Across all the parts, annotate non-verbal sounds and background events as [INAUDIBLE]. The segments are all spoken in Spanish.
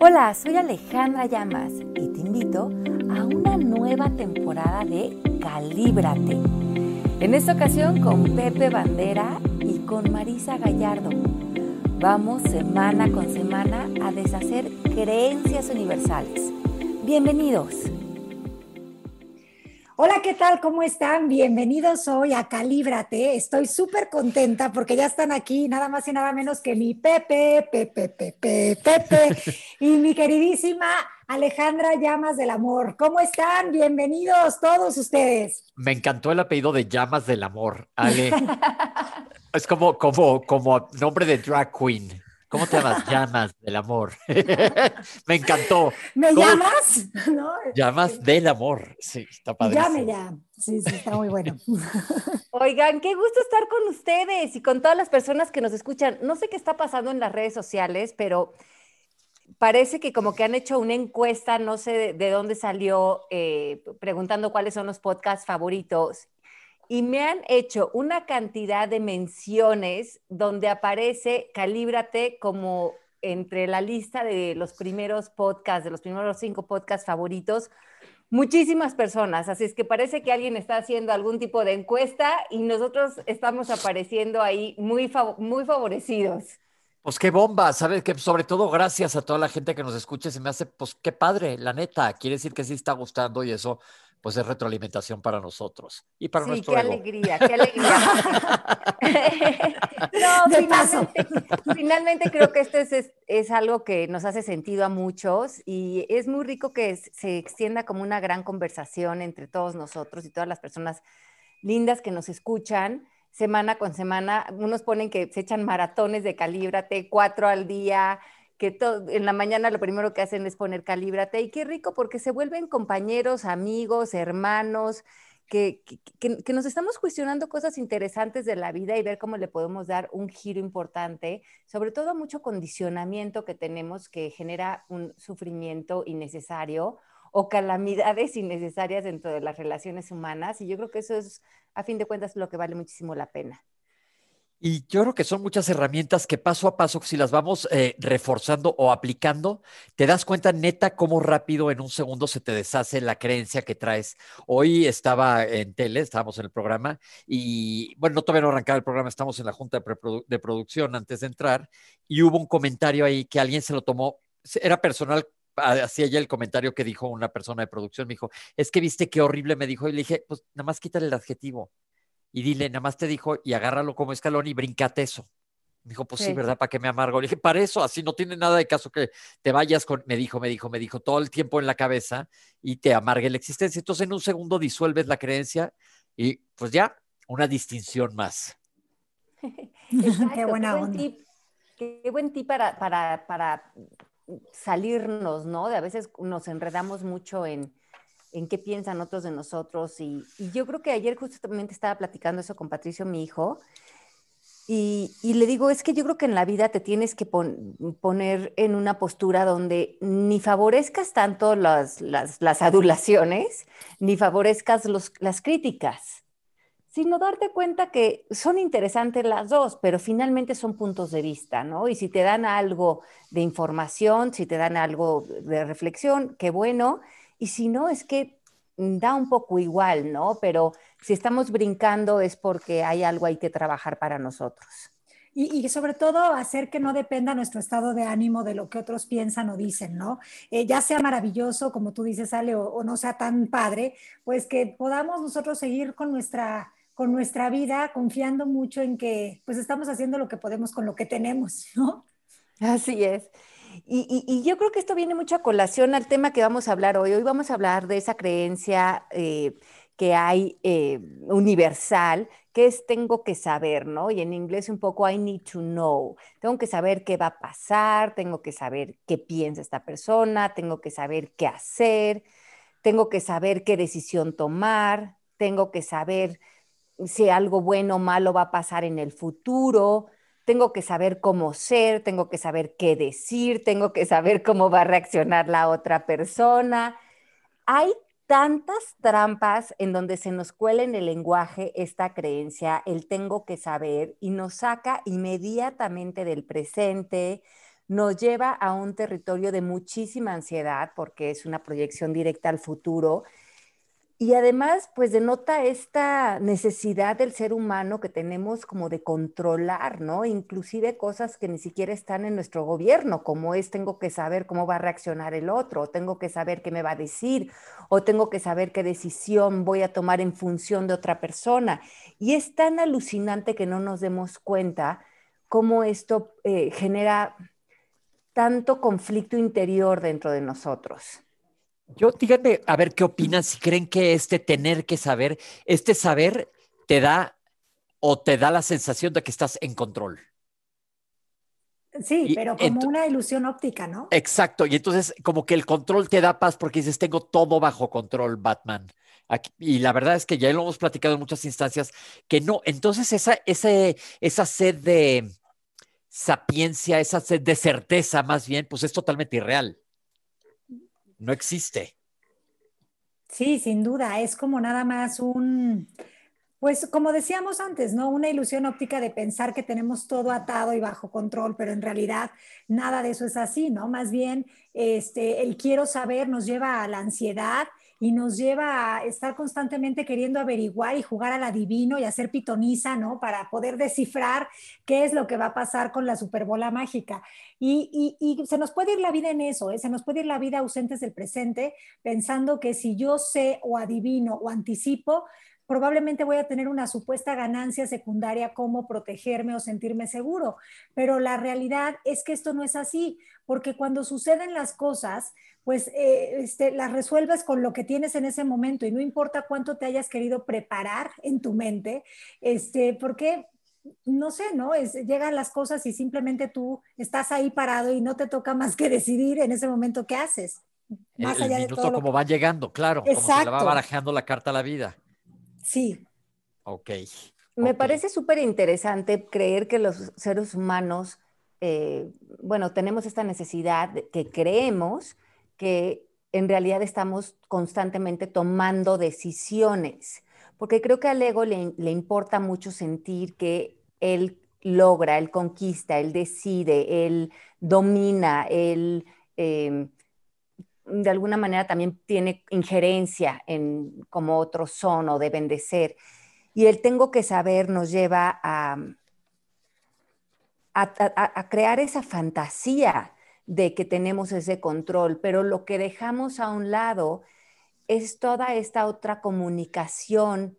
Hola, soy Alejandra Llamas y te invito a una nueva temporada de Calíbrate. En esta ocasión con Pepe Bandera y con Marisa Gallardo. Vamos semana con semana a deshacer creencias universales. Bienvenidos. Hola, ¿qué tal? ¿Cómo están? Bienvenidos hoy a Calíbrate. Estoy súper contenta porque ya están aquí nada más y nada menos que mi Pepe, Pepe, Pepe, Pepe [LAUGHS] y mi queridísima Alejandra Llamas del Amor. ¿Cómo están? Bienvenidos todos ustedes. Me encantó el apellido de Llamas del Amor, Ale. [LAUGHS] es como, como, como nombre de drag queen. ¿Cómo te llamas? Llamas del amor. [LAUGHS] me encantó. ¿Me llamas? [LAUGHS] Llamas del amor. Sí, está padre. Llame ya. Sí, sí, está muy bueno. [LAUGHS] Oigan, qué gusto estar con ustedes y con todas las personas que nos escuchan. No sé qué está pasando en las redes sociales, pero parece que como que han hecho una encuesta, no sé de, dónde salió, eh, preguntando cuáles son los podcasts favoritos y me han hecho una cantidad de menciones donde aparece Calíbrate como entre la lista de los primeros podcasts, de los primeros cinco podcasts favoritos, muchísimas personas. Así es que parece que alguien está haciendo algún tipo de encuesta y nosotros estamos apareciendo ahí muy, muy favorecidos. Pues qué bomba, ¿sabes? Que sobre todo gracias a toda la gente que nos escuche, se me hace, pues qué padre, la neta, quiere decir que sí está gustando y eso pues es retroalimentación para nosotros y para sí, qué alegría, qué alegría. [LAUGHS] no, finalmente, finalmente, creo que esto es, es, algo que nos hace sentido a muchos y es muy rico que se extienda como una gran conversación entre todos nosotros y todas las personas lindas que nos escuchan semana con semana. Unos ponen que se echan maratones de calíbrate, cuatro al día, que en la mañana lo primero que hacen es poner calíbrate y qué rico porque se vuelven compañeros, amigos, hermanos, que, que, nos estamos cuestionando cosas interesantes de la vida y ver cómo le podemos dar un giro importante, sobre todo mucho condicionamiento que tenemos que genera un sufrimiento innecesario o calamidades [LAUGHS] innecesarias dentro de las relaciones humanas. Y yo creo que eso es, a fin de cuentas, lo que vale muchísimo la pena. Y yo creo que son muchas herramientas que paso a paso, si las vamos eh, reforzando o aplicando, te das cuenta neta cómo rápido en un segundo se te deshace la creencia que traes. Hoy estaba en tele, estábamos en el programa y, bueno, no todavía no arrancaba el programa, estamos en la junta de, producción antes de entrar y hubo un comentario ahí que alguien se lo tomó, era personal hacía ya el comentario que dijo una persona de producción, me dijo, es que viste qué horrible me dijo, y le dije, pues nada más quítale el adjetivo y dile, nada más te dijo, y agárralo como escalón y brincate eso. Me dijo, pues sí, ¿verdad? ¿Para qué me amargo? Le dije, para eso, así no tiene nada de caso que te vayas con, me dijo, me dijo, me dijo, todo el tiempo en la cabeza y te amargue la existencia. Entonces en un segundo disuelves la creencia y pues ya, una distinción más. [LAUGHS] qué buena qué buen tip, qué buen tip para, para, para salirnos, ¿no? De a veces nos enredamos mucho en, en qué piensan otros de nosotros. Y, yo creo que ayer justamente estaba platicando eso con Patricio, mi hijo, y, le digo, es que yo creo que en la vida te tienes que poner en una postura donde ni favorezcas tanto las, adulaciones, ni favorezcas las críticas, sino darte cuenta que son interesantes las dos, pero finalmente son puntos de vista, ¿no? Y si te dan algo de información, si te dan algo de reflexión, qué bueno, y si no, es que da un poco igual, ¿no? Pero si estamos brincando es porque hay algo ahí que trabajar para nosotros. Y, sobre todo hacer que no dependa nuestro estado de ánimo de lo que otros piensan o dicen, ¿no? Eh, ya sea maravilloso, como tú dices, Ale, o, no sea tan padre, pues que podamos nosotros seguir con nuestra, con nuestra vida confiando mucho en que pues estamos haciendo lo que podemos con lo que tenemos, ¿no? Así es. Y, yo creo que esto viene mucho a colación al tema que vamos a hablar hoy. Hoy vamos a hablar de esa creencia eh, que hay eh, universal, que es tengo que saber, ¿no? Y en inglés un poco I need to know. Tengo que saber qué va a pasar, tengo que saber qué piensa esta persona, tengo que saber qué hacer, tengo que saber qué decisión tomar, tengo que saber si algo bueno o malo va a pasar en el futuro tengo que saber cómo ser, tengo que saber qué decir, tengo que saber cómo va a reaccionar la otra persona. Hay tantas trampas en donde se nos cuela en el lenguaje esta creencia, el tengo que saber, y nos saca inmediatamente del presente, nos lleva a un territorio de muchísima ansiedad porque es una proyección directa al futuro y además, pues denota esta necesidad del ser humano que tenemos como de controlar, ¿no? Inclusive cosas que ni siquiera están en nuestro gobierno, como es tengo que saber cómo va a reaccionar el otro, o tengo que saber qué me va a decir, o tengo que saber qué decisión voy a tomar en función de otra persona. Y es tan alucinante que no nos demos cuenta cómo esto eh, genera tanto conflicto interior dentro de nosotros. Yo díganme, a ver qué opinan, si creen que este tener que saber, este saber te da o te da la sensación de que estás en control. Sí, pero como una ilusión óptica, ¿no? Exacto, y entonces como que el control te da paz porque dices, tengo todo bajo control, Batman. y la verdad es que ya lo hemos platicado en muchas instancias, que no, entonces esa, esa sed de sapiencia, esa sed de certeza más bien, pues es totalmente irreal no existe. Sí, sin duda, es como nada más un, pues como decíamos antes, ¿no? Una ilusión óptica de pensar que tenemos todo atado y bajo control, pero en realidad nada de eso es así, ¿no? Más bien, este, el quiero saber nos lleva a la ansiedad y nos lleva a estar constantemente queriendo averiguar y jugar al adivino y hacer pitoniza, ¿no? Para poder descifrar qué es lo que va a pasar con la superbola mágica. Y, y, se nos puede ir la vida en eso, ¿eh? se nos puede ir la vida ausentes del presente, pensando que si yo sé o adivino o anticipo, probablemente voy a tener una supuesta ganancia secundaria como protegerme o sentirme seguro. Pero la realidad es que esto no es así, porque cuando suceden las cosas, pues eh, este, las resuelves con lo que tienes en ese momento y no importa cuánto te hayas querido preparar en tu mente, este, porque no sé, ¿no? Es, llegan las cosas y simplemente tú estás ahí parado y no te toca más que decidir en ese momento qué haces. Más allá minuto de todo como va llegando, claro, como se le va barajeando la carta a la vida. Sí. Ok. Me parece súper interesante creer que los seres humanos, eh, bueno, tenemos esta necesidad que creemos que en realidad estamos constantemente tomando decisiones, porque creo que al ego le, importa mucho sentir que él logra, él conquista, él decide, él domina, él... Em, de alguna manera también tiene injerencia en cómo otros son o deben de ser. Y el tengo que saber nos lleva a, a, crear esa fantasía de que tenemos ese control, pero lo que dejamos a un lado es toda esta otra comunicación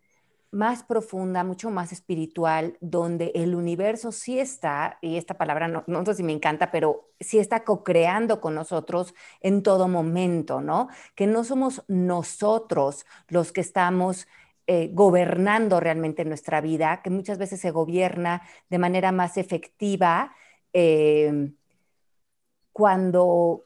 más profunda, mucho más espiritual, donde el universo sí está, y esta palabra no, no sé si me encanta, pero sí está co-creando con nosotros en todo momento, ¿no? Que no somos nosotros los que estamos eh, gobernando realmente nuestra vida, que muchas veces se gobierna de manera más efectiva eh, cuando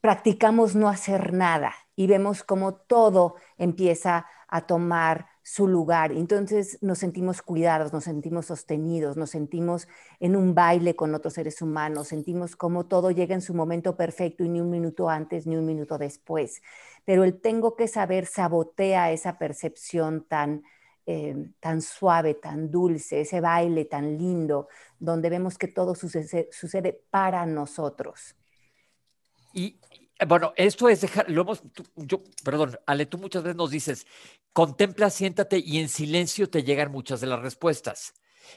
practicamos no hacer nada y vemos cómo todo empieza a tomar su lugar. Entonces nos sentimos cuidados, nos sentimos sostenidos, nos sentimos en un baile con otros seres humanos, sentimos como todo llega en su momento perfecto y ni un minuto antes ni un minuto después. Pero el tengo que saber sabotea esa percepción tan, eh, tan suave, tan dulce, ese baile tan lindo, donde vemos que todo sucede, sucede para nosotros. Y, bueno, esto es dejar, lo hemos, yo, perdón, Ale, tú muchas veces nos dices, contempla, siéntate y en silencio te llegan muchas de las respuestas.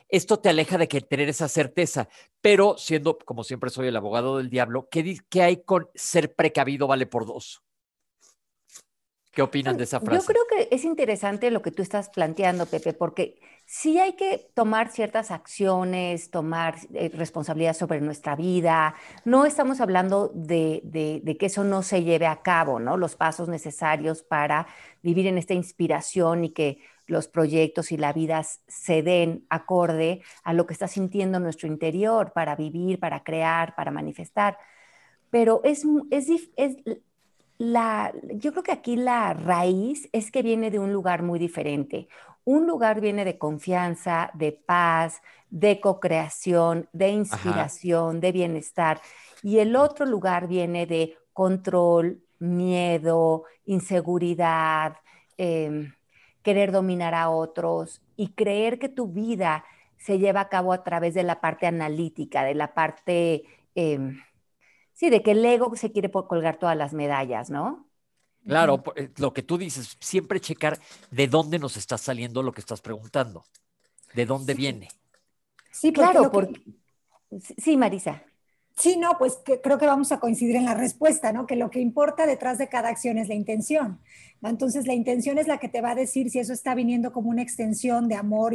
Esto te aleja de que tener esa certeza, pero siendo, como siempre soy el abogado del diablo, ¿qué, qué hay con ser precavido vale por dos? ¿Qué opinan de esa frase? Yo creo que es interesante lo que tú estás planteando, Pepe, porque sí hay que tomar ciertas acciones, tomar eh, responsabilidad sobre nuestra vida. No estamos hablando de, de, que eso no se lleve a cabo, ¿no? Los pasos necesarios para vivir en esta inspiración y que los proyectos y la vida se den acorde a lo que está sintiendo nuestro interior para vivir, para crear, para manifestar. Pero es, es, es la, yo creo que aquí la raíz es que viene de un lugar muy diferente. Un lugar viene de confianza, de paz, de co-creación, de inspiración, de bienestar. Y el otro lugar viene de control, miedo, inseguridad, em, querer dominar a otros y creer que tu vida se lleva a cabo a través de la parte analítica, de la parte em, sí, de que el ego se quiere colgar todas las medallas, ¿no? Claro, eh, lo que tú dices, siempre checar de dónde nos está saliendo lo que estás preguntando, de dónde viene. Sí, claro, porque... Sí, Marisa. Sí, no, pues creo que vamos a coincidir en la respuesta, ¿no? Que lo que importa detrás de cada acción es la intención. Entonces, la intención es la que te va a decir si eso está viniendo como una extensión de amor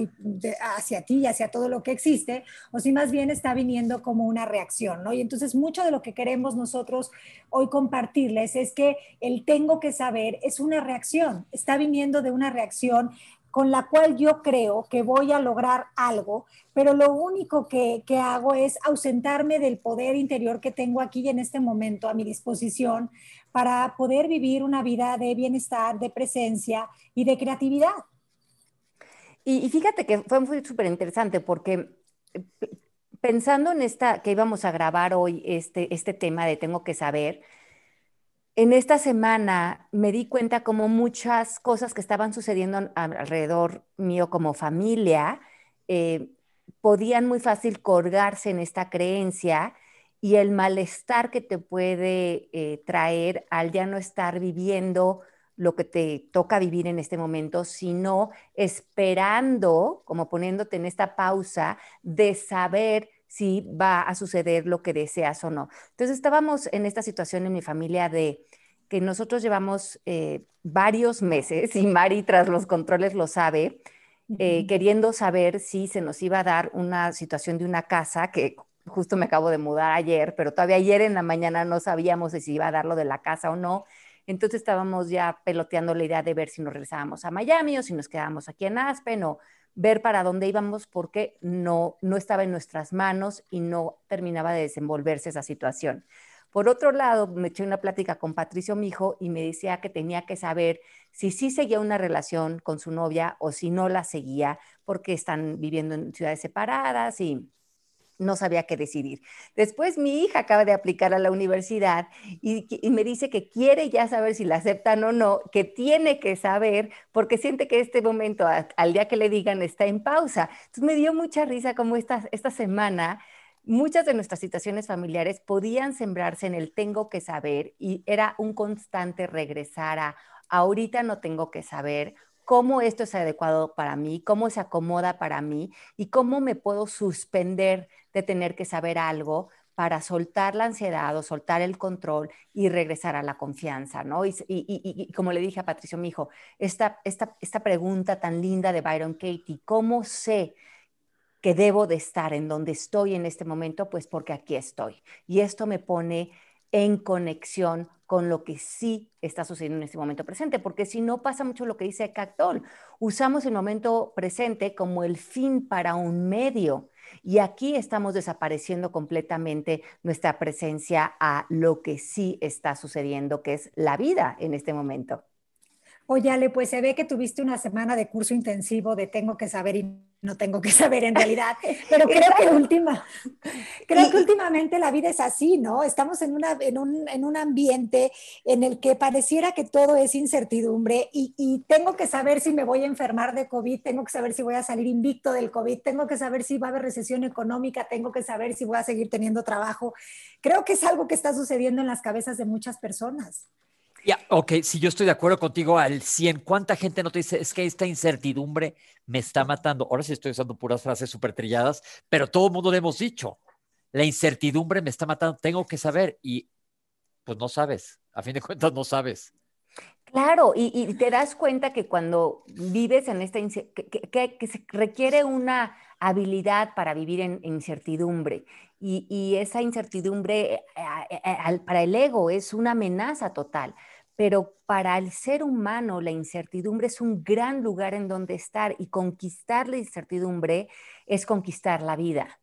hacia ti y hacia todo lo que existe, o si más bien está viniendo como una reacción, ¿no? Y entonces, mucho de lo que queremos nosotros hoy compartirles es que el tengo que saber es una reacción, está viniendo de una reacción con la cual yo creo que voy a lograr algo, pero lo único que, hago es ausentarme del poder interior que tengo aquí en este momento a mi disposición para poder vivir una vida de bienestar, de presencia y de creatividad. Y, fíjate que fue súper interesante porque eh, pensando en esta, que íbamos a grabar hoy este, este tema de tengo que saber, en esta semana me di cuenta como muchas cosas que estaban sucediendo alrededor mío como familia eh, podían muy fácil colgarse en esta creencia y el malestar que te puede eh, traer al ya no estar viviendo lo que te toca vivir en este momento, sino esperando, como poniéndote en esta pausa de saber si va a suceder lo que deseas o no. Entonces estábamos en esta situación en mi familia de que nosotros llevamos eh, varios meses, y Mari tras los controles lo sabe, eh, queriendo saber si se nos iba a dar una situación de una casa, que justo me acabo de mudar ayer, pero todavía ayer en la mañana no sabíamos si iba a dar lo de la casa o no. Entonces estábamos ya peloteando la idea de ver si nos regresábamos a Miami o si nos quedábamos aquí en Aspen o ver para dónde íbamos porque no, no estaba en nuestras manos y no terminaba de desenvolverse esa situación. Por otro lado, me eché una plática con Patricio Mijo y me decía que tenía que saber si sí seguía una relación con su novia o si no la seguía, porque están viviendo en ciudades separadas y no sabía qué decidir. Después mi hija acaba de aplicar a la universidad y, me dice que quiere ya saber si la aceptan o no, que tiene que saber porque siente que este momento, al día que le digan, está en pausa. Entonces me dio mucha risa como esta, esta semana muchas de nuestras situaciones familiares podían sembrarse en el tengo que saber y era un constante regresar a ahorita no tengo que saber cómo esto es adecuado para mí, cómo se acomoda para mí y cómo me puedo suspender de tener que saber algo para soltar la ansiedad o soltar el control y regresar a la confianza, ¿no? Y, como le dije a Patricio, mi hijo, esta, esta, esta pregunta tan linda de Byron Katie, ¿cómo sé que debo de estar en donde estoy en este momento, pues porque aquí estoy. Y esto me pone en conexión con lo que sí está sucediendo en este momento presente, porque si no pasa mucho lo que dice Cactol, usamos el momento presente como el fin para un medio y aquí estamos desapareciendo completamente nuestra presencia a lo que sí está sucediendo, que es la vida en este momento. Oye, Ale, pues se ve que tuviste una semana de curso intensivo de tengo que saber y no tengo que saber en realidad, pero creo que, [LAUGHS] última, creo que últimamente la vida es así, ¿no? Estamos en, una, en, un, en un ambiente en el que pareciera que todo es incertidumbre y, y, tengo que saber si me voy a enfermar de COVID, tengo que saber si voy a salir invicto del COVID, tengo que saber si va a haber recesión económica, tengo que saber si voy a seguir teniendo trabajo. Creo que es algo que está sucediendo en las cabezas de muchas personas. Ya, ok, si yo estoy de acuerdo contigo al 100, ¿cuánta gente no te dice, es que esta incertidumbre me está matando? Ahora sí estoy usando puras frases súper trilladas, pero todo el mundo le hemos dicho, la incertidumbre me está matando, tengo que saber y pues no sabes, a fin de cuentas no sabes. Claro, y, te das cuenta que cuando vives en esta que, que, se requiere una habilidad para vivir en, incertidumbre y, y, esa incertidumbre eh, eh, eh, para el ego es una amenaza total pero para el ser humano la incertidumbre es un gran lugar en donde estar y conquistar la incertidumbre es conquistar la vida.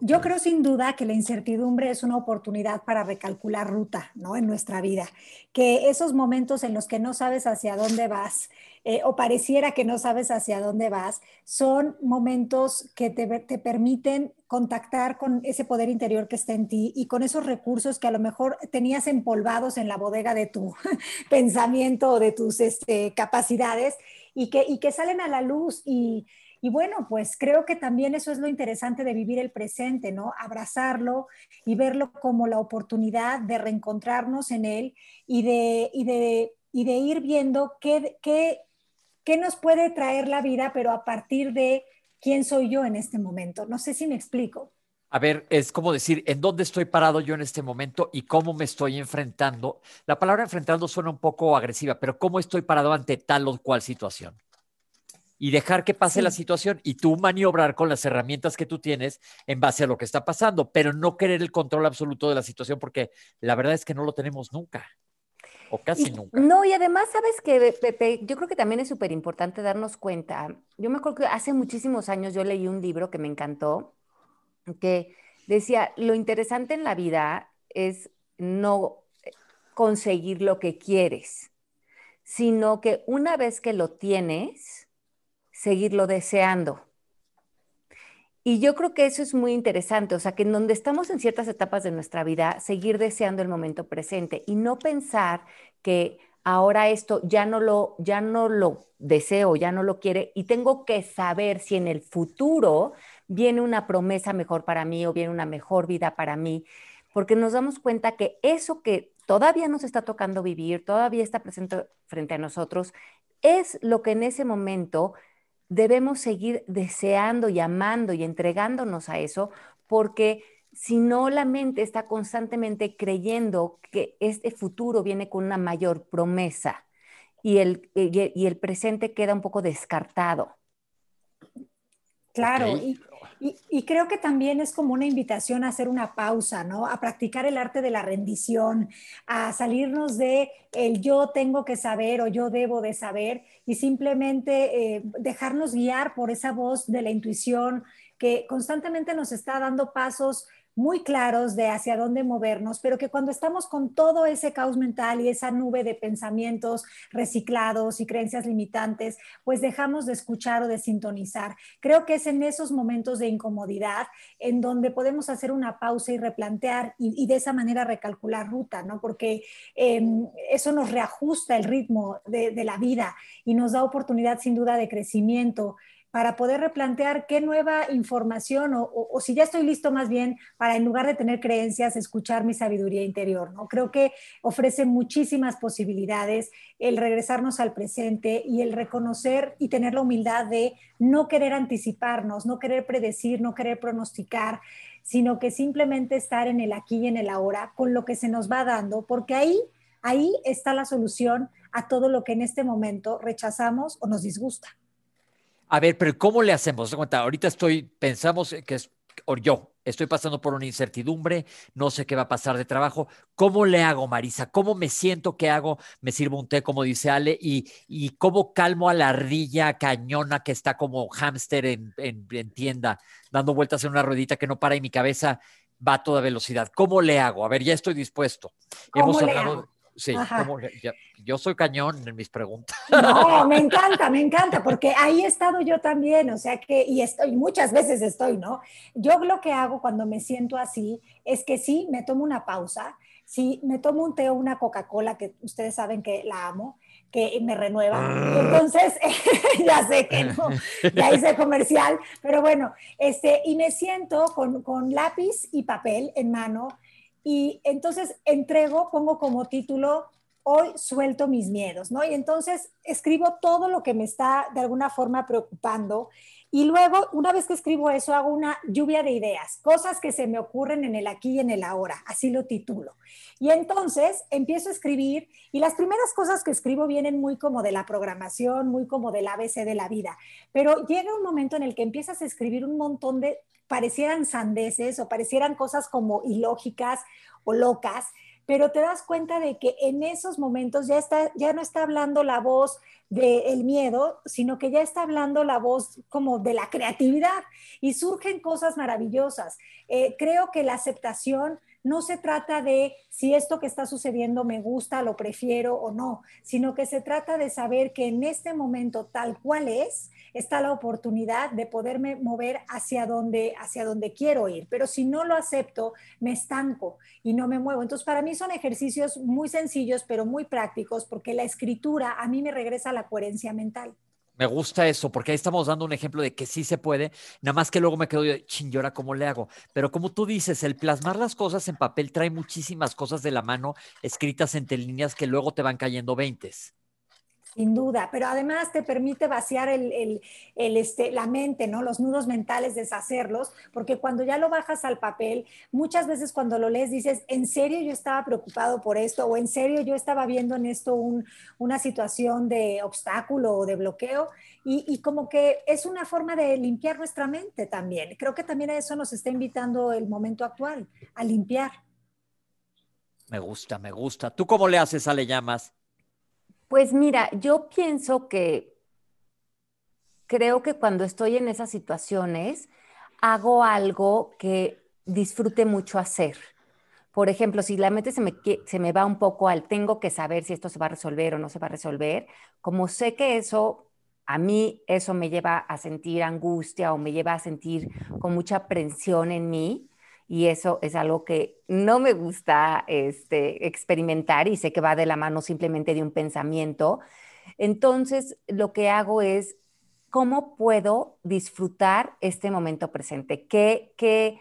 Yo creo sin duda que la incertidumbre es una oportunidad para recalcular ruta ¿no? en nuestra vida, que esos momentos en los que no sabes hacia dónde vas eh, o pareciera que no sabes hacia dónde vas, son momentos que te, te permiten contactar con ese poder interior que está en ti y con esos recursos que a lo mejor tenías empolvados en la bodega de tu [LAUGHS] pensamiento o de tus este, capacidades y que, y que salen a la luz y Y bueno, pues creo que también eso es lo interesante de vivir el presente, ¿no? Abrazarlo y verlo como la oportunidad de reencontrarnos en él y de, ir viendo qué, qué, qué nos puede traer la vida, pero a partir de quién soy yo en este momento. No sé si me explico. A ver, es como decir, ¿en dónde estoy parado yo en este momento y cómo me estoy enfrentando? La palabra enfrentando suena un poco agresiva, pero ¿cómo estoy parado ante tal o cual situación? Y dejar que pase la situación y tú maniobrar con las herramientas que tú tienes en base a lo que está pasando, pero no querer el control absoluto de la situación porque la verdad es que no lo tenemos nunca. O casi nunca. No, y además, sabes que, Pepe, yo creo que también es súper importante darnos cuenta. Yo me acuerdo que hace muchísimos años yo leí un libro que me encantó, que decía, lo interesante en la vida es no conseguir lo que quieres, sino que una vez que lo tienes, seguirlo deseando. Y yo creo que eso es muy interesante, o sea, que en donde estamos en ciertas etapas de nuestra vida, seguir deseando el momento presente y no pensar que ahora esto ya no lo ya no lo deseo, ya no lo quiere y tengo que saber si en el futuro viene una promesa mejor para mí o viene una mejor vida para mí, porque nos damos cuenta que eso que todavía nos está tocando vivir, todavía está presente frente a nosotros, es lo que en ese momento debemos seguir deseando y amando y entregándonos a eso, porque si no la mente está constantemente creyendo que este futuro viene con una mayor promesa y el, y el presente queda un poco descartado. Claro, y, creo que también es como una invitación a hacer una pausa, ¿no? A practicar el arte de la rendición, a salirnos de el yo tengo que saber o yo debo de saber y simplemente eh, dejarnos guiar por esa voz de la intuición que constantemente nos está dando pasos muy claros de hacia dónde movernos, pero que cuando estamos con todo ese caos mental y esa nube de pensamientos reciclados y creencias limitantes, pues dejamos de escuchar o de sintonizar. Creo que es en esos momentos de incomodidad en donde podemos hacer una pausa y replantear y, de esa manera recalcular ruta, ¿no? Porque em, eso nos reajusta el ritmo de, de la vida y nos da oportunidad sin duda de crecimiento para poder replantear qué nueva información o, si ya estoy listo más bien para en lugar de tener creencias, escuchar mi sabiduría interior. ¿no? Creo que ofrece muchísimas posibilidades el regresarnos al presente y el reconocer y tener la humildad de no querer anticiparnos, no querer predecir, no querer pronosticar, sino que simplemente estar en el aquí y en el ahora con lo que se nos va dando, porque ahí, ahí está la solución a todo lo que en este momento rechazamos o nos disgusta. A ver, pero ¿cómo le hacemos? Ahorita estoy, pensamos que es, o yo estoy pasando por una incertidumbre, no sé qué va a pasar de trabajo. ¿Cómo le hago, Marisa? ¿Cómo me siento? ¿Qué hago? Me sirvo un té, como dice Ale, y, y cómo calmo a la ardilla cañona que está como hámster en, en, tienda, dando vueltas en una ruedita que no para y mi cabeza va a toda velocidad. ¿Cómo le hago? A ver, ya estoy dispuesto. Hemos hablado. Sí, yo soy cañón en mis preguntas. No, me [LAUGHS] encanta, me encanta, porque ahí he estado yo también, o sea que, y estoy, muchas veces estoy, ¿no? Yo lo que hago cuando me siento así es que sí, me tomo una pausa, sí, me tomo un té o una Coca-Cola, que ustedes saben que la amo, que me renueva. Ah. entonces, [LAUGHS] ya sé que no, ya hice [LAUGHS] comercial, pero bueno, este, y me siento con, con lápiz y papel en mano y entonces entrego, pongo como título, hoy suelto mis miedos, ¿no? Y entonces escribo todo lo que me está de alguna forma preocupando y luego, una vez que escribo eso, hago una lluvia de ideas, cosas que se me ocurren en el aquí y en el ahora, así lo titulo. Y entonces empiezo a escribir y las primeras cosas que escribo vienen muy como de la programación, muy como del ABC de la vida, pero llega un momento en el que empiezas a escribir un montón de parecieran sandeces o parecieran cosas como ilógicas o locas, pero te das cuenta de que en esos momentos ya, está, ya no está hablando la voz del miedo, sino que ya está hablando la voz como de la creatividad y surgen cosas maravillosas. Eh, creo que la aceptación no se trata de si esto que está sucediendo me gusta, lo prefiero o no, sino que se trata de saber que en este momento tal cual es, está la oportunidad de poderme mover hacia donde, hacia donde quiero ir. Pero si no lo acepto, me estanco y no me muevo. Entonces, para mí son ejercicios muy sencillos, pero muy prácticos, porque la escritura a mí me regresa a la coherencia mental. Me gusta eso, porque ahí estamos dando un ejemplo de que sí se puede, nada más que luego me quedo yo, ching, cómo le hago? Pero como tú dices, el plasmar las cosas en papel trae muchísimas cosas de la mano escritas entre líneas que luego te van cayendo veintes. Sin duda, pero además te permite vaciar el, este, la mente, ¿no? Los nudos mentales, deshacerlos, porque cuando ya lo bajas al papel, muchas veces cuando lo lees dices, ¿en serio yo estaba preocupado por esto? ¿O en serio yo estaba viendo en esto una situación de obstáculo o de bloqueo? Y, y, como que es una forma de limpiar nuestra mente también. Creo que también a eso nos está invitando el momento actual, a limpiar. Me gusta, me gusta. ¿Tú cómo le haces a Le Llamas? Pues mira, yo pienso que creo que cuando estoy en esas situaciones, hago algo que disfrute mucho hacer. Por ejemplo, si la mente se me, se me va un poco al tengo que saber si esto se va a resolver o no se va a resolver, como sé que eso, a mí eso me lleva a sentir angustia o me lleva a sentir con mucha presión en mí, y eso es algo que no me gusta este, experimentar y sé que va de la mano simplemente de un pensamiento. Entonces, lo que hago es, ¿cómo puedo disfrutar este momento presente? ¿Qué, qué,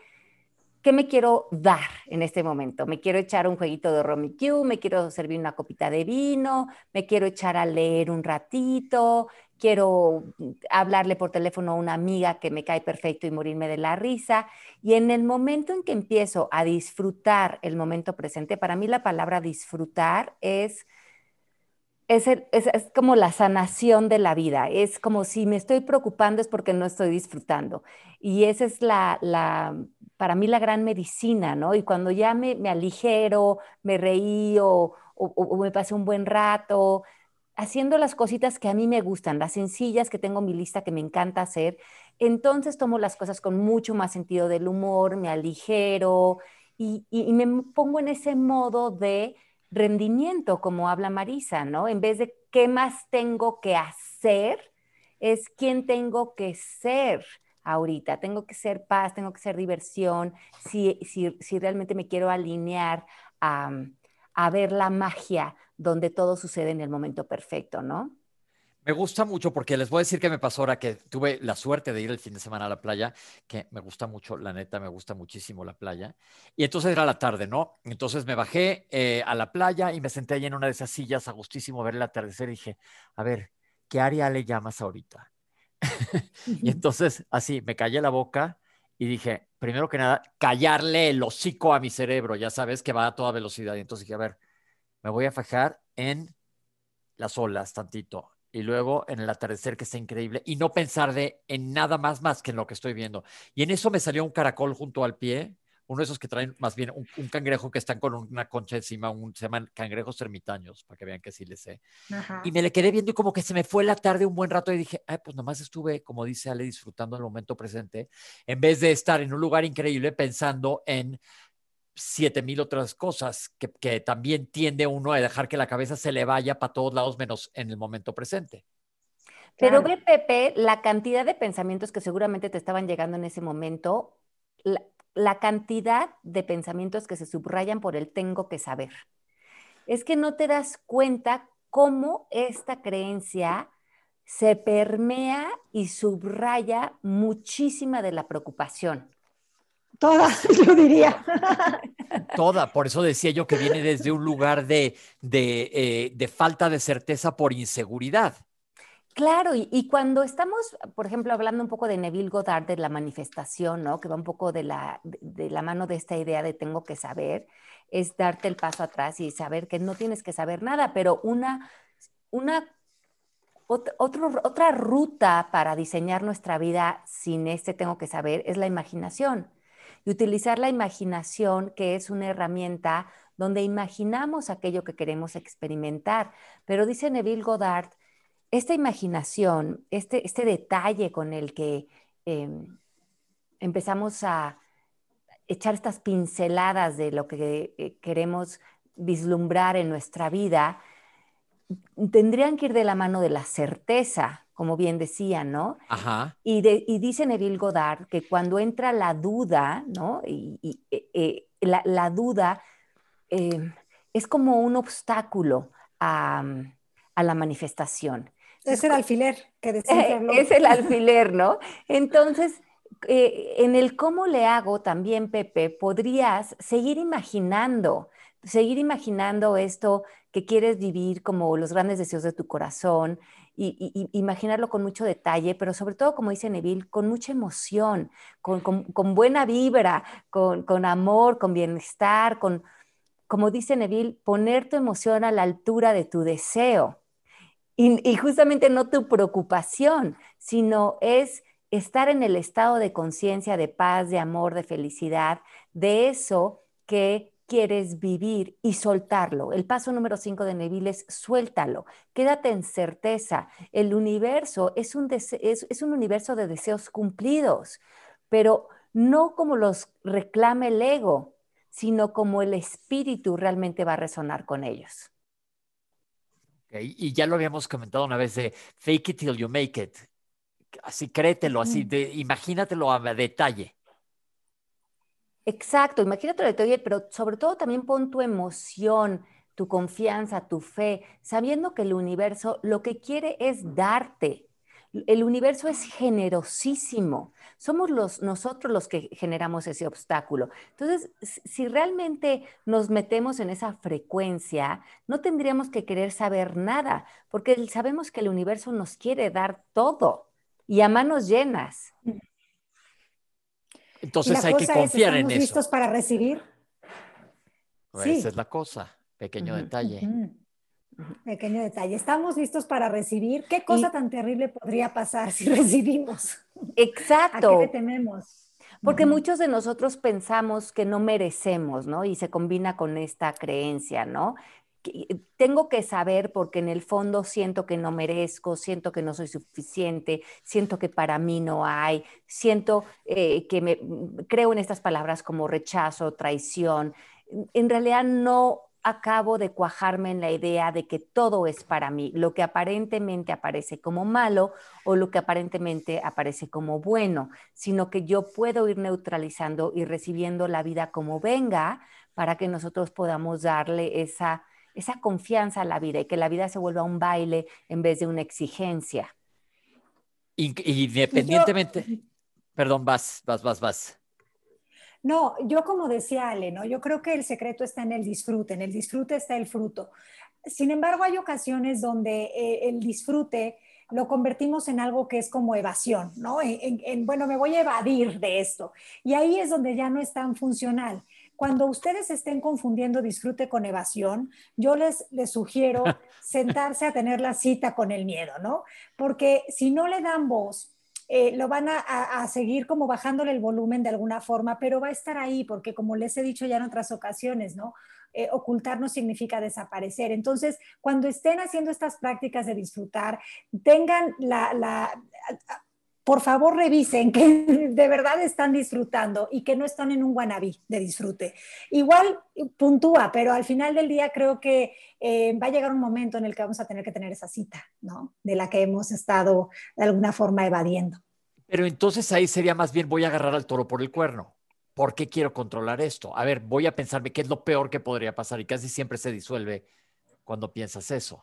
qué me quiero dar en este momento? ¿Me quiero echar un jueguito de Romy Q? ¿Me quiero servir una copita de vino? ¿Me quiero echar a leer un ratito? quiero hablarle por teléfono a una amiga que me cae perfecto y morirme de la risa. Y en el momento en que empiezo a disfrutar el momento presente, para mí la palabra disfrutar es, es, como la sanación de la vida. Es como si me estoy preocupando es porque no estoy disfrutando. Y esa es la para mí la gran medicina, ¿no? Y cuando ya me, me aligero, me reí o, me pasé un buen rato, haciendo las cositas que a mí me gustan, las sencillas que tengo en mi lista que me encanta hacer, entonces tomo las cosas con mucho más sentido del humor, me aligero y, me pongo en ese modo de rendimiento, como habla Marisa, ¿no? En vez de qué más tengo que hacer, es quién tengo que ser ahorita. Tengo que ser paz, tengo que ser diversión, si, si, realmente me quiero alinear a, a ver la magia donde todo sucede en el momento perfecto, ¿no? Me gusta mucho porque les voy a decir que me pasó ahora que tuve la suerte de ir el fin de semana a la playa, que me gusta mucho, la neta, me gusta muchísimo la playa. Y entonces era la tarde, ¿no? Entonces me bajé eh, a la playa y me senté ahí en una de esas sillas a gustísimo ver el atardecer y dije, a ver, ¿qué área le llamas ahorita? [LAUGHS] y entonces así me callé la boca y dije, primero que nada, callarle el hocico a mi cerebro, ya sabes que va a toda velocidad. Y entonces dije, a ver, me voy a fajar en las olas tantito y luego en el atardecer que está increíble y no pensar en nada más más que en lo que estoy viendo. Y en eso me salió un caracol junto al pie, uno de esos que traen más bien un, cangrejo que están con una concha encima, un, se llaman cangrejos ermitaños, para que vean que sí les sé. Y me le quedé viendo y como que se me fue la tarde un buen rato y dije, ay, pues nomás estuve, como dice Ale, disfrutando el momento presente, en vez de estar en un lugar increíble pensando en siete mil otras cosas que, también tiende uno a dejar que la cabeza se le vaya para todos lados menos en el momento presente. Pero ve, Pepe, la cantidad de pensamientos que seguramente te estaban llegando en ese momento, la, cantidad de pensamientos que se subrayan por el tengo que saber. Es que no te das cuenta cómo esta creencia se permea y subraya muchísima de la preocupación. Toda, [LAUGHS] yo diría. Toda, por eso decía yo que viene desde un lugar de, de, eh, falta de certeza por inseguridad. Claro, y, cuando estamos, por ejemplo, hablando un poco de Neville Goddard, de la manifestación, ¿no? que va un poco de la, de la mano de esta idea de tengo que saber, es darte el paso atrás y saber que no tienes que saber nada, pero una, una otra ruta para diseñar nuestra vida sin este tengo que saber es la imaginación y utilizar la imaginación, que es una herramienta donde imaginamos aquello que queremos experimentar. Pero dice Neville Goddard, esta imaginación, este, este detalle con el que em, empezamos a echar estas pinceladas de lo que eh, queremos vislumbrar en nuestra vida, tendrían que ir de la mano de la certeza, como bien decía, ¿no? Ajá. Y, dice Neville Goddard que cuando entra la duda, ¿no? Y, eh, eh, la, duda eh, es como un obstáculo a, la manifestación. Es el alfiler que decía. Es el alfiler, ¿no? [LAUGHS] Entonces, eh, en el cómo le hago también, Pepe, podrías seguir imaginando, seguir imaginando esto que quieres vivir como los grandes deseos de tu corazón y, imaginarlo con mucho detalle, pero sobre todo, como dice Neville, con mucha emoción, con, buena vibra, con, amor, con bienestar, con, como dice Neville, poner tu emoción a la altura de tu deseo. Y justamente no tu preocupación, sino es estar en el estado de conciencia, de paz, de amor, de felicidad, de eso que quieres vivir y soltarlo. El paso número cinco de Neville es suéltalo, quédate en certeza. El universo es un, es, un universo de deseos cumplidos, pero no como los reclama el ego, sino como el espíritu realmente va a resonar con ellos. Y ya lo habíamos comentado una vez de fake it till you make it. Así créetelo, así, de, imagínatelo a detalle. Exacto, imagínate lo de pero sobre todo también pon tu emoción, tu confianza, tu fe, sabiendo que el universo lo que quiere es darte. El universo es generosísimo. Somos los, nosotros los que generamos ese obstáculo. Entonces, si realmente nos metemos en esa frecuencia, no tendríamos que querer saber nada, porque sabemos que el universo nos quiere dar todo y a manos llenas. Entonces hay que confiar en eso. listos para recibir? Pues esa es la cosa, pequeño detalle. Pequeño detalle. ¿Estamos listos para recibir? ¿Qué cosa tan terrible podría pasar si [LAUGHS] recibimos? Exacto. ¿A qué tememos? Porque muchos de nosotros pensamos que no merecemos, ¿no? Y se combina con esta creencia, ¿no? Eh, tengo que saber porque en el fondo siento que no merezco, siento que no soy suficiente, siento que para mí no hay, siento eh, que me mm, creo en estas palabras como rechazo, traición. En realidad no acabo de cuajarme en la idea de que todo es para mí, lo que aparentemente aparece como malo o lo que aparentemente aparece como bueno, sino que yo puedo ir neutralizando y recibiendo la vida como venga para que nosotros podamos darle esa esa confianza a la vida y que la vida se vuelva un baile en vez de una exigencia. Independientemente, perdón, vas, vas, vas, vas. No, yo como decía Ale, ¿no? Yo creo que el secreto está en el disfrute, en el disfrute está el fruto. Sin embargo, hay ocasiones donde eh, el disfrute lo convertimos en algo que es como evasión, ¿no? en, bueno, me voy a evadir de esto. Y ahí es donde ya no es tan funcional cuando ustedes estén confundiendo disfrute con evasión, yo les, les sugiero [LAUGHS] sentarse a tener la cita con el miedo, ¿no? Porque si no le dan voz, eh, lo van a, seguir como bajándole el volumen de alguna forma, pero va a estar ahí, porque como les he dicho ya en otras ocasiones, ¿no? Eh, ocultar no significa desaparecer. Entonces, cuando estén haciendo estas prácticas de disfrutar, tengan la, la por favor revisen que [LAUGHS] de verdad están disfrutando y que no están en un guanabí de disfrute. Igual puntúa, pero al final del día creo que eh, va a llegar un momento en el que vamos a tener que tener esa cita, ¿no? De la que hemos estado de alguna forma evadiendo. Pero entonces ahí sería más bien voy a agarrar al toro por el cuerno. ¿Por qué quiero controlar esto? A ver, voy a pensarme qué es lo peor que podría pasar y casi siempre se disuelve cuando piensas eso.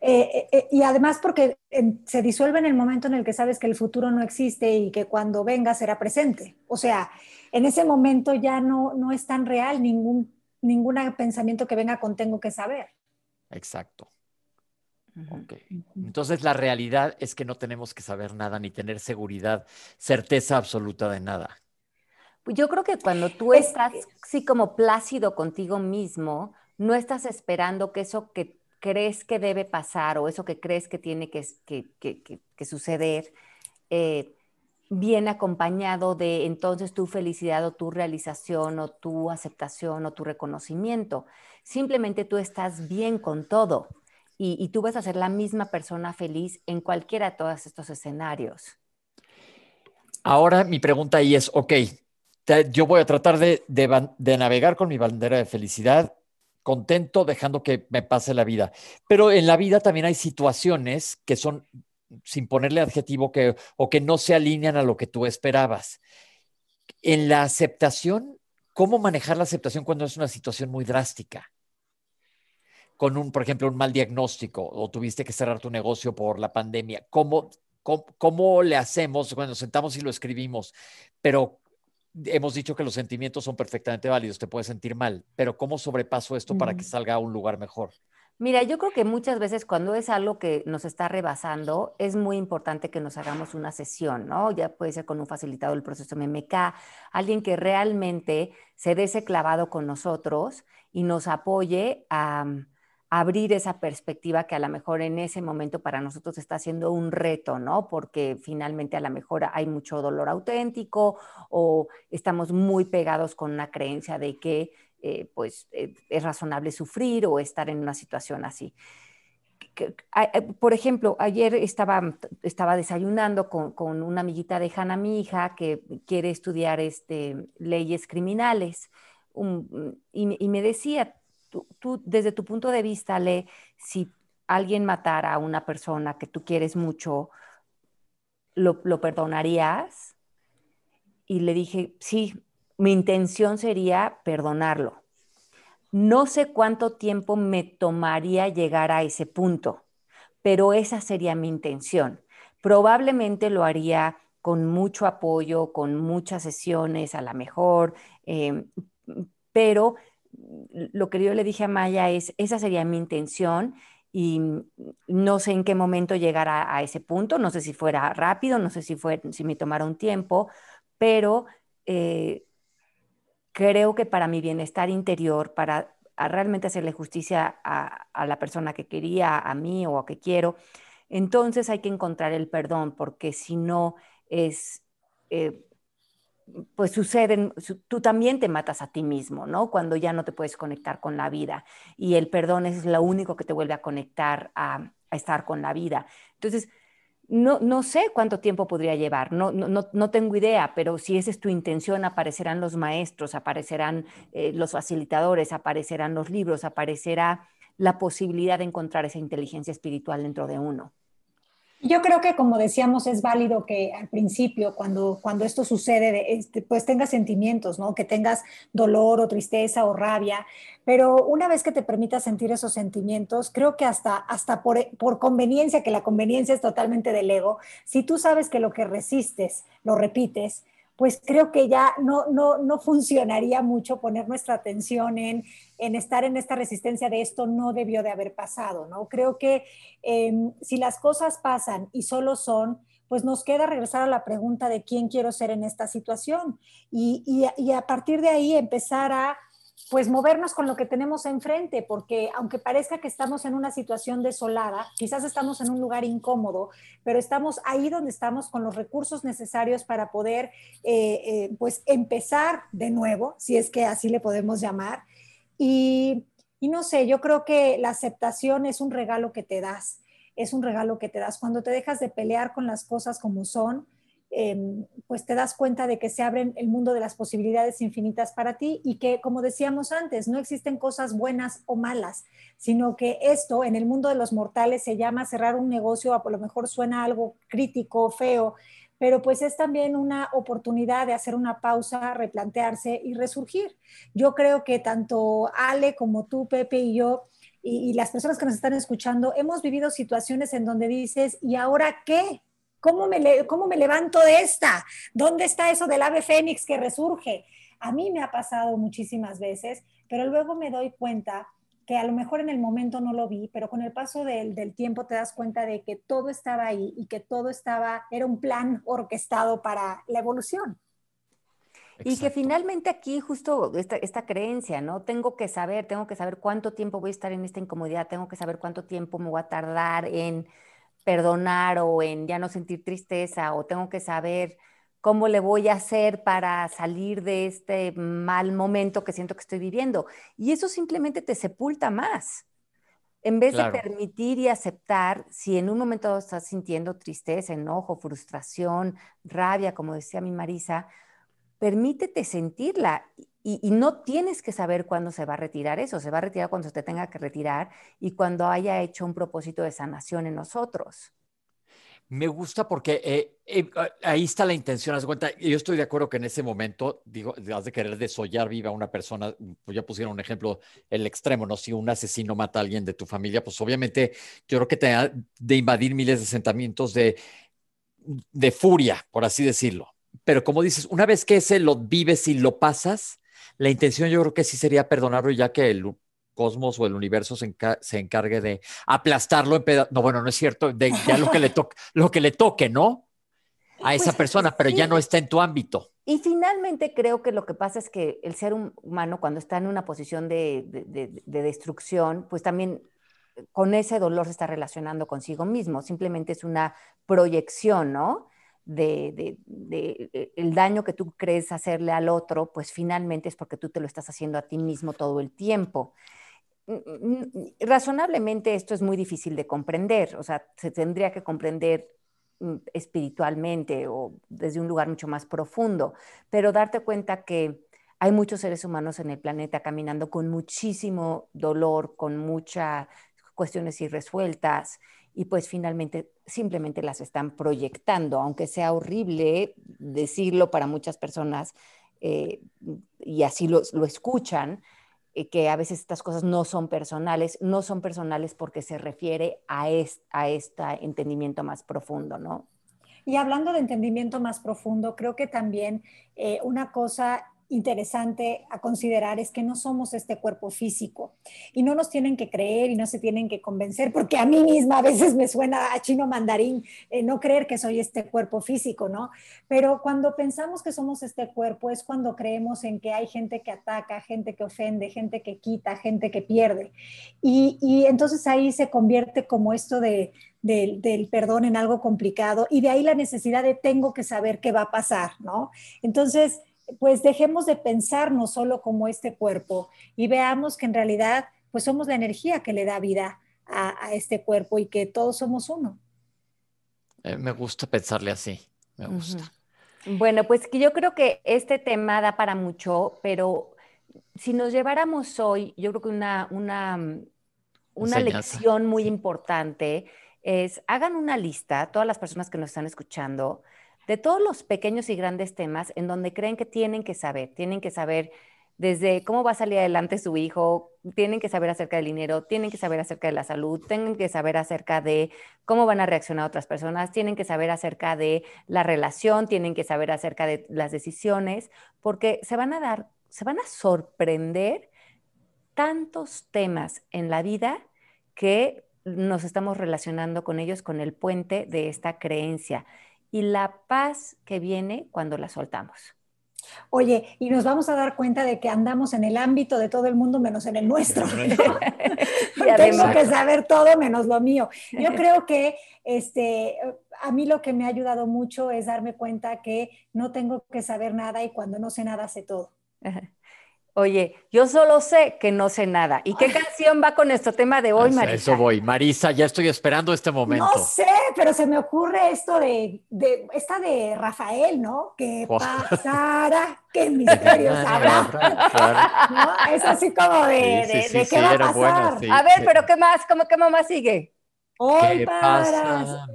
Eh, eh, y además porque se disuelve en el momento en el que sabes que el futuro no existe y que cuando venga será presente. O sea, en ese momento ya no, no es tan real ningún, ningún pensamiento que venga con tengo que saber. Exacto. Entonces la realidad es que no tenemos que saber nada ni tener seguridad, certeza absoluta de nada. Pues yo creo que cuando tú estás así como plácido contigo mismo, no estás esperando que eso que crees que debe pasar o eso que crees que tiene que, que, suceder, eh, viene acompañado de entonces tu felicidad o tu realización o tu aceptación o tu reconocimiento. Simplemente tú estás bien con todo y, tú vas a ser la misma persona feliz en cualquiera de todos estos escenarios. Ahora mi pregunta ahí es, ok, yo voy a tratar de, de navegar con mi bandera de felicidad contento dejando que me pase la vida. Pero en la vida también hay situaciones que son, sin ponerle adjetivo, que, o que no se alinean a lo que tú esperabas. En la aceptación, ¿cómo manejar la aceptación cuando es una situación muy drástica? con un, por ejemplo, un mal diagnóstico o tuviste que cerrar tu negocio por la pandemia, ¿cómo, cómo, le hacemos? Nos sentamos y lo escribimos, pero hemos dicho que los sentimientos son perfectamente válidos, te puedes sentir mal, pero ¿cómo sobrepaso esto para que salga a un lugar mejor? Mira, yo creo que muchas veces cuando es algo que nos está rebasando, es muy importante que nos hagamos una sesión, ¿no? Ya puede ser con un facilitador del proceso MMK, alguien que realmente se dé ese clavado con nosotros y nos apoye a, abrir esa perspectiva que a lo mejor en ese momento para nosotros está siendo un reto, ¿no? Porque finalmente a lo mejor hay mucho dolor auténtico o estamos muy pegados con una creencia de que eh, pues eh, es razonable sufrir o estar en una situación así. Eh, por ejemplo, ayer estaba, estaba desayunando con, una amiguita de Hanna, mi hija, que quiere estudiar este, leyes criminales, y, me decía, tú, desde tu punto de vista, Le, si alguien matara a una persona que tú quieres mucho, ¿lo, lo perdonarías? Y le dije, sí, mi intención sería perdonarlo. No sé cuánto tiempo me tomaría llegar a ese punto, pero esa sería mi intención. Probablemente lo haría con mucho apoyo, con muchas sesiones a lo mejor, eh, pero lo que yo le dije a Maya es, esa sería mi intención y no sé en qué momento llegar a, ese punto, no sé si fuera rápido, no sé si, fue, si me tomara un tiempo, pero eh, creo que para mi bienestar interior, para realmente hacerle justicia a, la persona que quería, a mí o a que quiero, entonces hay que encontrar el perdón, porque si no es... Eh, pues suceden, tú también te matas a ti mismo, ¿no? Cuando ya no te puedes conectar con la vida y el perdón es lo único que te vuelve a conectar a, estar con la vida. Entonces, no, no, sé cuánto tiempo podría llevar, no, no, no, tengo idea, pero si esa es tu intención, aparecerán los maestros, aparecerán eh, los facilitadores, aparecerán los libros, aparecerá la posibilidad de encontrar esa inteligencia espiritual dentro de uno. Yo creo que, como decíamos, es válido que al principio, cuando, cuando esto sucede, este, pues tengas sentimientos, ¿no? Que tengas dolor o tristeza o rabia, pero una vez que te permitas sentir esos sentimientos, creo que hasta, hasta por, por conveniencia, que la conveniencia es totalmente del ego, si tú sabes que lo que resistes, lo repites, pues creo que ya no, no, no funcionaría mucho poner nuestra atención en, en, estar en esta resistencia de esto no debió de haber pasado, ¿no? Creo que em, si las cosas pasan y solo son, pues nos queda regresar a la pregunta de quién quiero ser en esta situación y, y, y a partir de ahí empezar a pues movernos con lo que tenemos enfrente, porque aunque parezca que estamos en una situación desolada, quizás estamos en un lugar incómodo, pero estamos ahí donde estamos con los recursos necesarios para poder, eh, eh, pues, empezar de nuevo, si es que así le podemos llamar. Y, y no sé, yo creo que la aceptación es un regalo que te das, es un regalo que te das cuando te dejas de pelear con las cosas como son Em, pues te das cuenta de que se abren el mundo de las posibilidades infinitas para ti y que, como decíamos antes, no existen cosas buenas o malas, sino que esto en el mundo de los mortales se llama cerrar un negocio, a lo mejor suena algo crítico, feo, pero pues es también una oportunidad de hacer una pausa, replantearse y resurgir. Yo creo que tanto Ale como tú, Pepe y yo, y, y las personas que nos están escuchando, hemos vivido situaciones en donde dices, ¿y ahora qué? ¿Cómo me, ¿Cómo me levanto de esta? ¿Dónde está eso del ave fénix que resurge? A mí me ha pasado muchísimas veces, pero luego me doy cuenta que a lo mejor en el momento no lo vi, pero con el paso del, del, tiempo te das cuenta de que todo estaba ahí y que todo estaba, era un plan orquestado para la evolución. Y que finalmente aquí justo esta, esta, creencia, ¿no? Tengo que saber, tengo que saber cuánto tiempo voy a estar en esta incomodidad, tengo que saber cuánto tiempo me voy a tardar en perdonar o en ya no sentir tristeza o tengo que saber cómo le voy a hacer para salir de este mal momento que siento que estoy viviendo. Y eso simplemente te sepulta más. En vez de permitir y aceptar, si en un momento estás sintiendo tristeza, enojo, frustración, rabia, como decía mi Marisa, permítete sentirla y, no tienes que saber cuándo se va a retirar eso, se va a retirar cuando se te tenga que retirar y cuando haya hecho un propósito de sanación en nosotros. Me gusta porque eh, eh, ahí está la intención. Haz cuenta, yo estoy de acuerdo que en ese momento, digo, has de querer desollar viva a una persona, pues ya pusieron un ejemplo, el extremo, ¿no? Si un asesino mata a alguien de tu familia, pues obviamente yo creo que te da de invadir miles de sentimientos de, de furia, por así decirlo. Pero como dices, una vez que ese lo vives y lo pasas, la intención yo creo que sí sería perdonarlo ya que el cosmos o el universo se, encargue de aplastarlo en pedazos. No, bueno, no es cierto, de ya lo que le, toque, [LAUGHS] lo que le toque, ¿no? A esa pues, persona, pero ya no está en tu ámbito. Y finalmente creo que lo que pasa es que el ser humano cuando está en una posición de, de destrucción, pues también con ese dolor se está relacionando consigo mismo. Simplemente es una proyección, ¿no? De, eh, el daño que tú crees hacerle al otro, pues finalmente es porque tú te lo estás haciendo a ti mismo todo el tiempo. Razonablemente esto es muy difícil de comprender, o sea, se tendría que comprender mm, espiritualmente o desde un lugar mucho más profundo, pero darte cuenta que hay muchos seres humanos en el planeta caminando con muchísimo dolor, con muchas cuestiones irresueltas y pues finalmente simplemente las están proyectando, aunque sea horrible decirlo para muchas personas eh, y así lo, escuchan, eh, que a veces estas cosas no son personales, no son personales porque se refiere a, a este entendimiento más profundo, ¿no? Y hablando de entendimiento más profundo, creo que también eh, una cosa interesante a considerar es que no somos este cuerpo físico y no nos tienen que creer y no se tienen que convencer, porque a mí misma a veces me suena a chino mandarín eh, no creer que soy este cuerpo físico, ¿no? Pero cuando pensamos que somos este cuerpo es cuando creemos en que hay gente que ataca, gente que ofende, gente que quita, gente que pierde. Y, y entonces ahí se convierte como esto de, del, perdón en algo complicado y de ahí la necesidad de tengo que saber qué va a pasar, ¿no? Entonces, pues dejemos de pensarnos solo como este cuerpo y veamos que en realidad pues somos la energía que le da vida a, este cuerpo y que todos somos uno. Eh, me gusta pensarle así, me gusta. Bueno, pues que yo creo que este tema da para mucho, pero si nos lleváramos hoy, yo creo que una, una, una lección muy importante es, hagan una lista, todas las personas que nos están escuchando, de todos los pequeños y grandes temas en donde creen que tienen que saber, tienen que saber desde cómo va a salir adelante su hijo, tienen que saber acerca del dinero, tienen que saber acerca de la salud, tienen que saber acerca de cómo van a reaccionar otras personas, tienen que saber acerca de la relación, tienen que saber acerca de las decisiones, porque se van a dar, se van a sorprender tantos temas en la vida que nos estamos relacionando con ellos con el puente de esta creencia y la paz que viene cuando la soltamos. Oye, y nos vamos a dar cuenta de que andamos en el ámbito de todo el mundo menos en el nuestro. [LAUGHS] Tengo que saber todo menos lo mío. Yo [LAUGHS] creo que este, a mí lo que me ha ayudado mucho es darme cuenta que no tengo que saber nada y cuando no sé nada sé todo. Oye, yo solo sé que no sé nada. ¿Y qué canción va con nuestro tema de hoy, Marisa? Eso voy. Marisa, ya estoy esperando este momento. No sé, pero se me ocurre esto de, de esta de Rafael, ¿no? ¿Qué [LAUGHS] pasará? ¿Qué [LAUGHS] misterios habrá? [LAUGHS] ¿No? Es así como de, de, qué va a pasar. a ver, pero ¿qué más? ¿Cómo qué mamá sigue? Hoy ¿Qué pasa?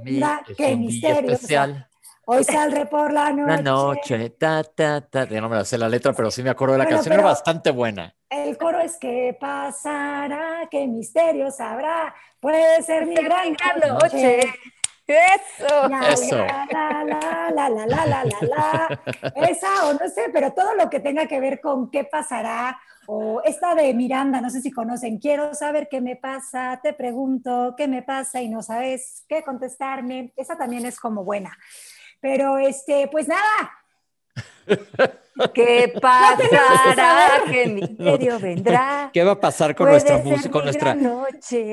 qué misterio. Especial. Hoy saldré por la noche. La noche, ta, ta, ta. Ya no me la sé la letra, pero sí me acuerdo de la canción, era bastante buena. El coro es que pasará, qué misterio sabrá, puede ser mi gran noche. Eso. Eso. La, la, la, la, la, la, la, Esa o no sé, pero todo lo que tenga que ver con qué pasará. O esta de Miranda, no sé si conocen, quiero saber qué me pasa, te pregunto qué me pasa y no sabes qué contestarme. Esa también es como buena. Pero este, pues nada. [LAUGHS] ¿Qué [LAUGHS] pasará? ¿Qué misterio vendrá? ¿Qué va a pasar con nuestra música? nuestra...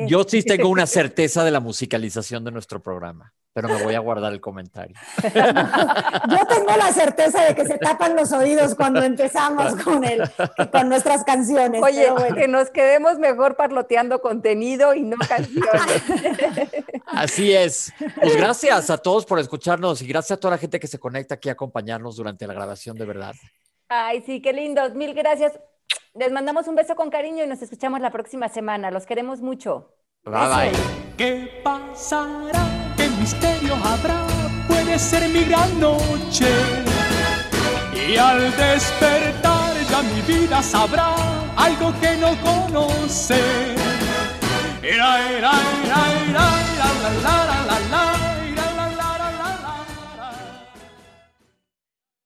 Yo sí tengo una certeza de la musicalización de nuestro programa pero me voy a guardar el comentario. [LAUGHS] Yo tengo la certeza de que se tapan los oídos cuando empezamos con, el, con nuestras canciones. Oye, que nos quedemos mejor parloteando contenido y no canciones. [LAUGHS] Así es. Pues gracias a todos por escucharnos y gracias a toda la gente que se conecta aquí a acompañarnos durante la grabación de verdad. Ay, sí, qué lindo. Mil gracias. Les mandamos un beso con cariño y nos escuchamos la próxima semana. Los queremos mucho. Bye bye. ¿Qué pasará? misterio habrá, puede ser mi gran noche. Y al despertar ya mi vida sabrá algo que no conoce. la la la